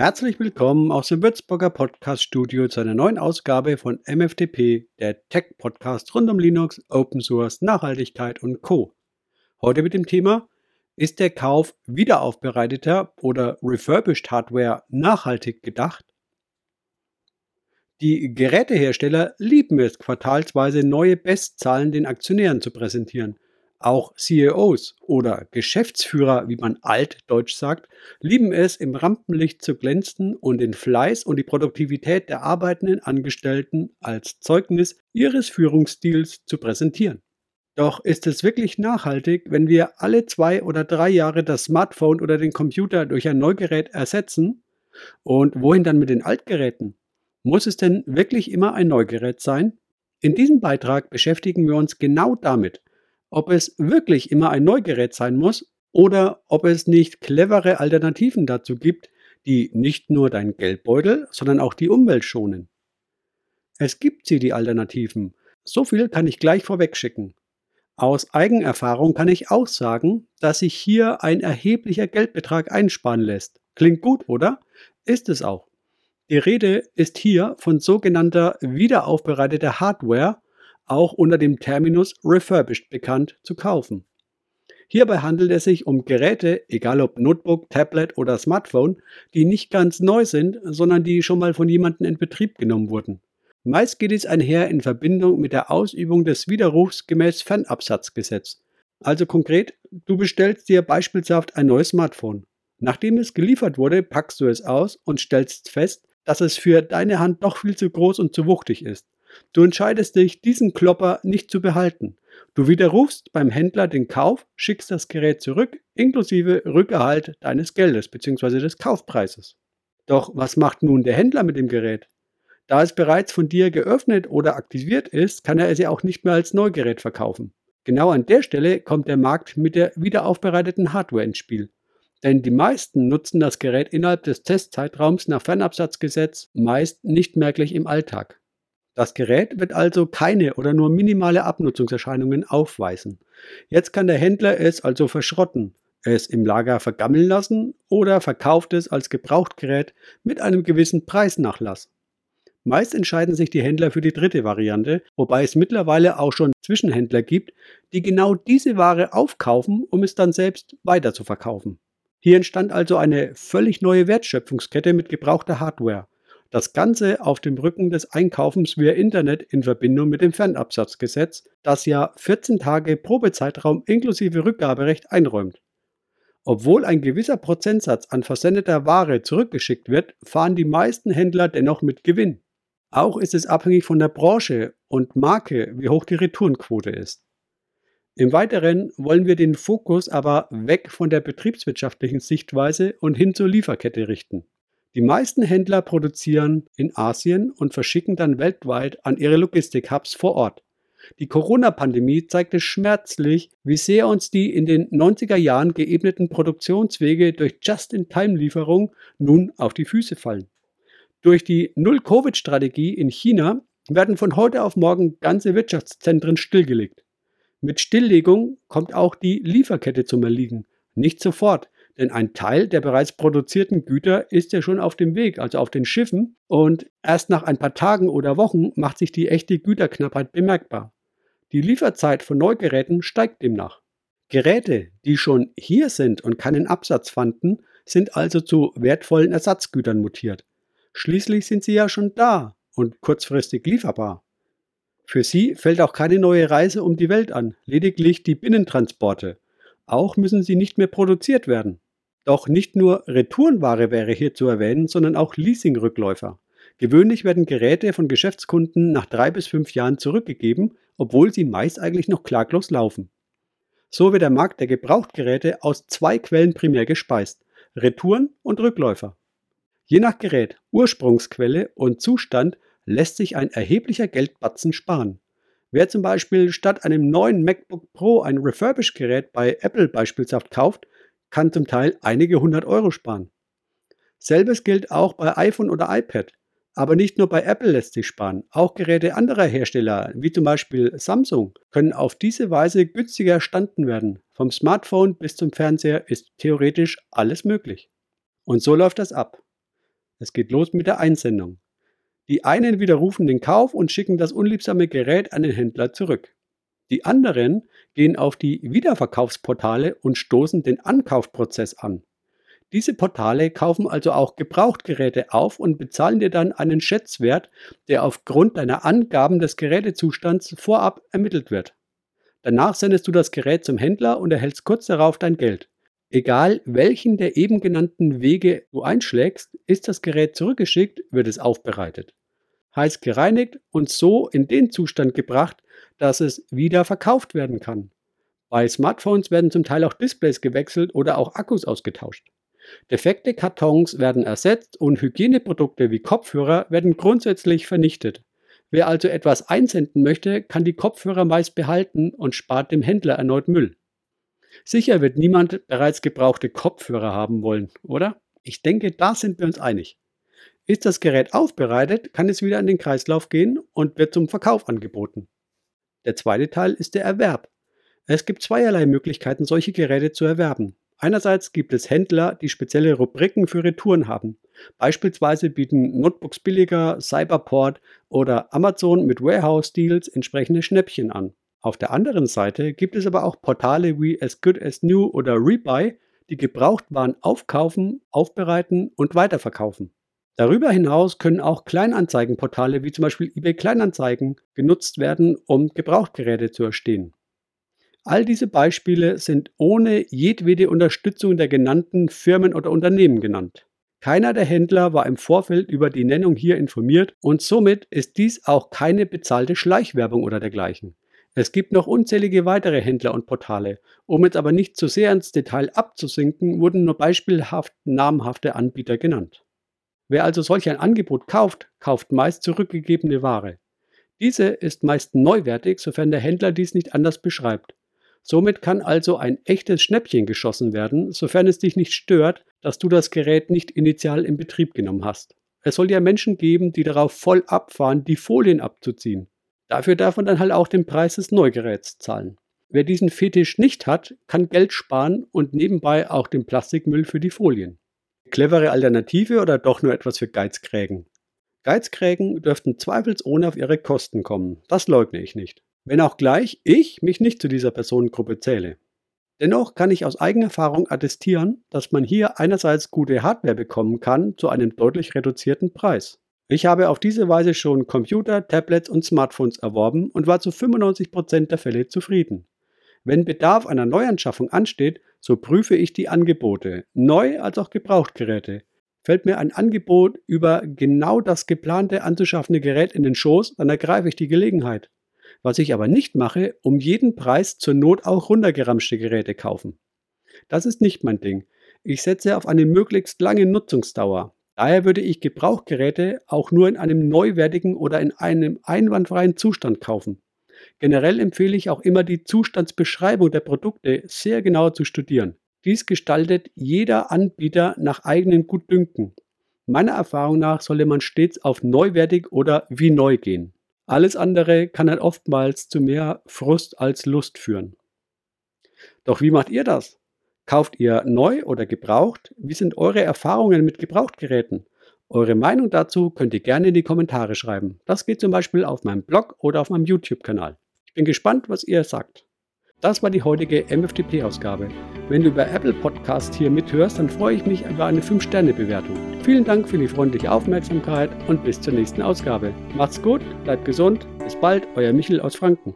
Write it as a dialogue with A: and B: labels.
A: Herzlich willkommen aus dem Würzburger Podcast Studio zu einer neuen Ausgabe von MFTP, der Tech Podcast rund um Linux, Open Source, Nachhaltigkeit und Co. Heute mit dem Thema Ist der Kauf wiederaufbereiteter oder refurbished Hardware nachhaltig gedacht? Die Gerätehersteller lieben es, quartalsweise neue Bestzahlen den Aktionären zu präsentieren – auch CEOs oder Geschäftsführer, wie man altdeutsch sagt, lieben es, im Rampenlicht zu glänzen und den Fleiß und die Produktivität der arbeitenden Angestellten als Zeugnis ihres Führungsstils zu präsentieren. Doch ist es wirklich nachhaltig, wenn wir alle zwei oder drei Jahre das Smartphone oder den Computer durch ein Neugerät ersetzen? Und wohin dann mit den Altgeräten? Muss es denn wirklich immer ein Neugerät sein? In diesem Beitrag beschäftigen wir uns genau damit, ob es wirklich immer ein Neugerät sein muss oder ob es nicht clevere Alternativen dazu gibt, die nicht nur dein Geldbeutel, sondern auch die Umwelt schonen. Es gibt sie, die Alternativen. So viel kann ich gleich vorweg schicken. Aus Eigenerfahrung kann ich auch sagen, dass sich hier ein erheblicher Geldbetrag einsparen lässt. Klingt gut, oder? Ist es auch. Die Rede ist hier von sogenannter wiederaufbereiteter Hardware auch unter dem Terminus refurbished bekannt, zu kaufen. Hierbei handelt es sich um Geräte, egal ob Notebook, Tablet oder Smartphone, die nicht ganz neu sind, sondern die schon mal von jemandem in Betrieb genommen wurden. Meist geht es einher in Verbindung mit der Ausübung des Widerrufs gemäß Fernabsatzgesetz. Also konkret, du bestellst dir beispielsweise ein neues Smartphone. Nachdem es geliefert wurde, packst du es aus und stellst fest, dass es für deine Hand doch viel zu groß und zu wuchtig ist. Du entscheidest dich, diesen Klopper nicht zu behalten. Du widerrufst beim Händler den Kauf, schickst das Gerät zurück, inklusive Rückerhalt deines Geldes bzw. des Kaufpreises. Doch was macht nun der Händler mit dem Gerät? Da es bereits von dir geöffnet oder aktiviert ist, kann er es ja auch nicht mehr als Neugerät verkaufen. Genau an der Stelle kommt der Markt mit der wiederaufbereiteten Hardware ins Spiel. Denn die meisten nutzen das Gerät innerhalb des Testzeitraums nach Fernabsatzgesetz meist nicht merklich im Alltag. Das Gerät wird also keine oder nur minimale Abnutzungserscheinungen aufweisen. Jetzt kann der Händler es also verschrotten, es im Lager vergammeln lassen oder verkauft es als Gebrauchtgerät mit einem gewissen Preisnachlass. Meist entscheiden sich die Händler für die dritte Variante, wobei es mittlerweile auch schon Zwischenhändler gibt, die genau diese Ware aufkaufen, um es dann selbst weiter zu verkaufen. Hier entstand also eine völlig neue Wertschöpfungskette mit gebrauchter Hardware. Das Ganze auf dem Rücken des Einkaufens via Internet in Verbindung mit dem Fernabsatzgesetz, das ja 14 Tage Probezeitraum inklusive Rückgaberecht einräumt. Obwohl ein gewisser Prozentsatz an versendeter Ware zurückgeschickt wird, fahren die meisten Händler dennoch mit Gewinn. Auch ist es abhängig von der Branche und Marke, wie hoch die Retourenquote ist. Im Weiteren wollen wir den Fokus aber weg von der betriebswirtschaftlichen Sichtweise und hin zur Lieferkette richten. Die meisten Händler produzieren in Asien und verschicken dann weltweit an ihre Logistik-Hubs vor Ort. Die Corona-Pandemie zeigte schmerzlich, wie sehr uns die in den 90er Jahren geebneten Produktionswege durch Just-in-Time-Lieferung nun auf die Füße fallen. Durch die Null-Covid-Strategie in China werden von heute auf morgen ganze Wirtschaftszentren stillgelegt. Mit Stilllegung kommt auch die Lieferkette zum Erliegen. Nicht sofort, denn ein Teil der bereits produzierten Güter ist ja schon auf dem Weg, also auf den Schiffen. Und erst nach ein paar Tagen oder Wochen macht sich die echte Güterknappheit bemerkbar. Die Lieferzeit von Neugeräten steigt demnach. Geräte, die schon hier sind und keinen Absatz fanden, sind also zu wertvollen Ersatzgütern mutiert. Schließlich sind sie ja schon da und kurzfristig lieferbar. Für sie fällt auch keine neue Reise um die Welt an, lediglich die Binnentransporte. Auch müssen sie nicht mehr produziert werden. Doch nicht nur Retourenware wäre hier zu erwähnen, sondern auch Leasingrückläufer. Gewöhnlich werden Geräte von Geschäftskunden nach drei bis fünf Jahren zurückgegeben, obwohl sie meist eigentlich noch klaglos laufen. So wird der Markt der Gebrauchtgeräte aus zwei Quellen primär gespeist: Retouren und Rückläufer. Je nach Gerät, Ursprungsquelle und Zustand lässt sich ein erheblicher Geldbatzen sparen. Wer zum Beispiel statt einem neuen MacBook Pro ein Refurbished-Gerät bei Apple beispielsweise kauft, kann zum Teil einige hundert Euro sparen. Selbes gilt auch bei iPhone oder iPad. Aber nicht nur bei Apple lässt sich sparen. Auch Geräte anderer Hersteller, wie zum Beispiel Samsung, können auf diese Weise günstiger erstanden werden. Vom Smartphone bis zum Fernseher ist theoretisch alles möglich. Und so läuft das ab. Es geht los mit der Einsendung. Die einen widerrufen den Kauf und schicken das unliebsame Gerät an den Händler zurück. Die anderen gehen auf die Wiederverkaufsportale und stoßen den Ankaufprozess an. Diese Portale kaufen also auch Gebrauchtgeräte auf und bezahlen dir dann einen Schätzwert, der aufgrund deiner Angaben des Gerätezustands vorab ermittelt wird. Danach sendest du das Gerät zum Händler und erhältst kurz darauf dein Geld. Egal welchen der eben genannten Wege du einschlägst, ist das Gerät zurückgeschickt, wird es aufbereitet. Heiß gereinigt und so in den Zustand gebracht, dass es wieder verkauft werden kann. Bei Smartphones werden zum Teil auch Displays gewechselt oder auch Akkus ausgetauscht. Defekte Kartons werden ersetzt und Hygieneprodukte wie Kopfhörer werden grundsätzlich vernichtet. Wer also etwas einsenden möchte, kann die Kopfhörer meist behalten und spart dem Händler erneut Müll. Sicher wird niemand bereits gebrauchte Kopfhörer haben wollen, oder? Ich denke, da sind wir uns einig. Ist das Gerät aufbereitet, kann es wieder in den Kreislauf gehen und wird zum Verkauf angeboten. Der zweite Teil ist der Erwerb. Es gibt zweierlei Möglichkeiten, solche Geräte zu erwerben. Einerseits gibt es Händler, die spezielle Rubriken für Retouren haben. Beispielsweise bieten Notebooks billiger, Cyberport oder Amazon mit Warehouse-Deals entsprechende Schnäppchen an. Auf der anderen Seite gibt es aber auch Portale wie As Good As New oder Rebuy, die Gebrauchtwaren aufkaufen, aufbereiten und weiterverkaufen. Darüber hinaus können auch Kleinanzeigenportale wie zum Beispiel eBay Kleinanzeigen genutzt werden, um Gebrauchtgeräte zu erstehen. All diese Beispiele sind ohne jedwede Unterstützung der genannten Firmen oder Unternehmen genannt. Keiner der Händler war im Vorfeld über die Nennung hier informiert und somit ist dies auch keine bezahlte Schleichwerbung oder dergleichen. Es gibt noch unzählige weitere Händler und Portale. Um jetzt aber nicht zu sehr ins Detail abzusinken, wurden nur beispielhaft namhafte Anbieter genannt. Wer also solch ein Angebot kauft, kauft meist zurückgegebene Ware. Diese ist meist neuwertig, sofern der Händler dies nicht anders beschreibt. Somit kann also ein echtes Schnäppchen geschossen werden, sofern es dich nicht stört, dass du das Gerät nicht initial in Betrieb genommen hast. Es soll ja Menschen geben, die darauf voll abfahren, die Folien abzuziehen. Dafür darf man dann halt auch den Preis des Neugeräts zahlen. Wer diesen Fetisch nicht hat, kann Geld sparen und nebenbei auch den Plastikmüll für die Folien. Clevere Alternative oder doch nur etwas für Geizkrägen? Geizkrägen dürften zweifelsohne auf ihre Kosten kommen, das leugne ich nicht wenn auch gleich ich mich nicht zu dieser Personengruppe zähle. Dennoch kann ich aus eigener Erfahrung attestieren, dass man hier einerseits gute Hardware bekommen kann zu einem deutlich reduzierten Preis. Ich habe auf diese Weise schon Computer, Tablets und Smartphones erworben und war zu 95% der Fälle zufrieden. Wenn Bedarf einer Neuanschaffung ansteht, so prüfe ich die Angebote, neu als auch Gebrauchtgeräte. Fällt mir ein Angebot über genau das geplante anzuschaffende Gerät in den Schoß, dann ergreife ich die Gelegenheit. Was ich aber nicht mache, um jeden Preis zur Not auch runtergeramschte Geräte kaufen. Das ist nicht mein Ding. Ich setze auf eine möglichst lange Nutzungsdauer. Daher würde ich Gebrauchgeräte auch nur in einem neuwertigen oder in einem einwandfreien Zustand kaufen. Generell empfehle ich auch immer die Zustandsbeschreibung der Produkte sehr genau zu studieren. Dies gestaltet jeder Anbieter nach eigenem Gutdünken. Meiner Erfahrung nach sollte man stets auf neuwertig oder wie neu gehen. Alles andere kann dann oftmals zu mehr Frust als Lust führen. Doch wie macht ihr das? Kauft ihr neu oder gebraucht? Wie sind eure Erfahrungen mit Gebrauchtgeräten? Eure Meinung dazu könnt ihr gerne in die Kommentare schreiben. Das geht zum Beispiel auf meinem Blog oder auf meinem YouTube-Kanal. Ich bin gespannt, was ihr sagt. Das war die heutige MFTP-Ausgabe. Wenn du über Apple Podcast hier mithörst, dann freue ich mich über eine 5-Sterne-Bewertung. Vielen Dank für die freundliche Aufmerksamkeit und bis zur nächsten Ausgabe. Macht's gut, bleibt gesund, bis bald, euer Michel aus Franken.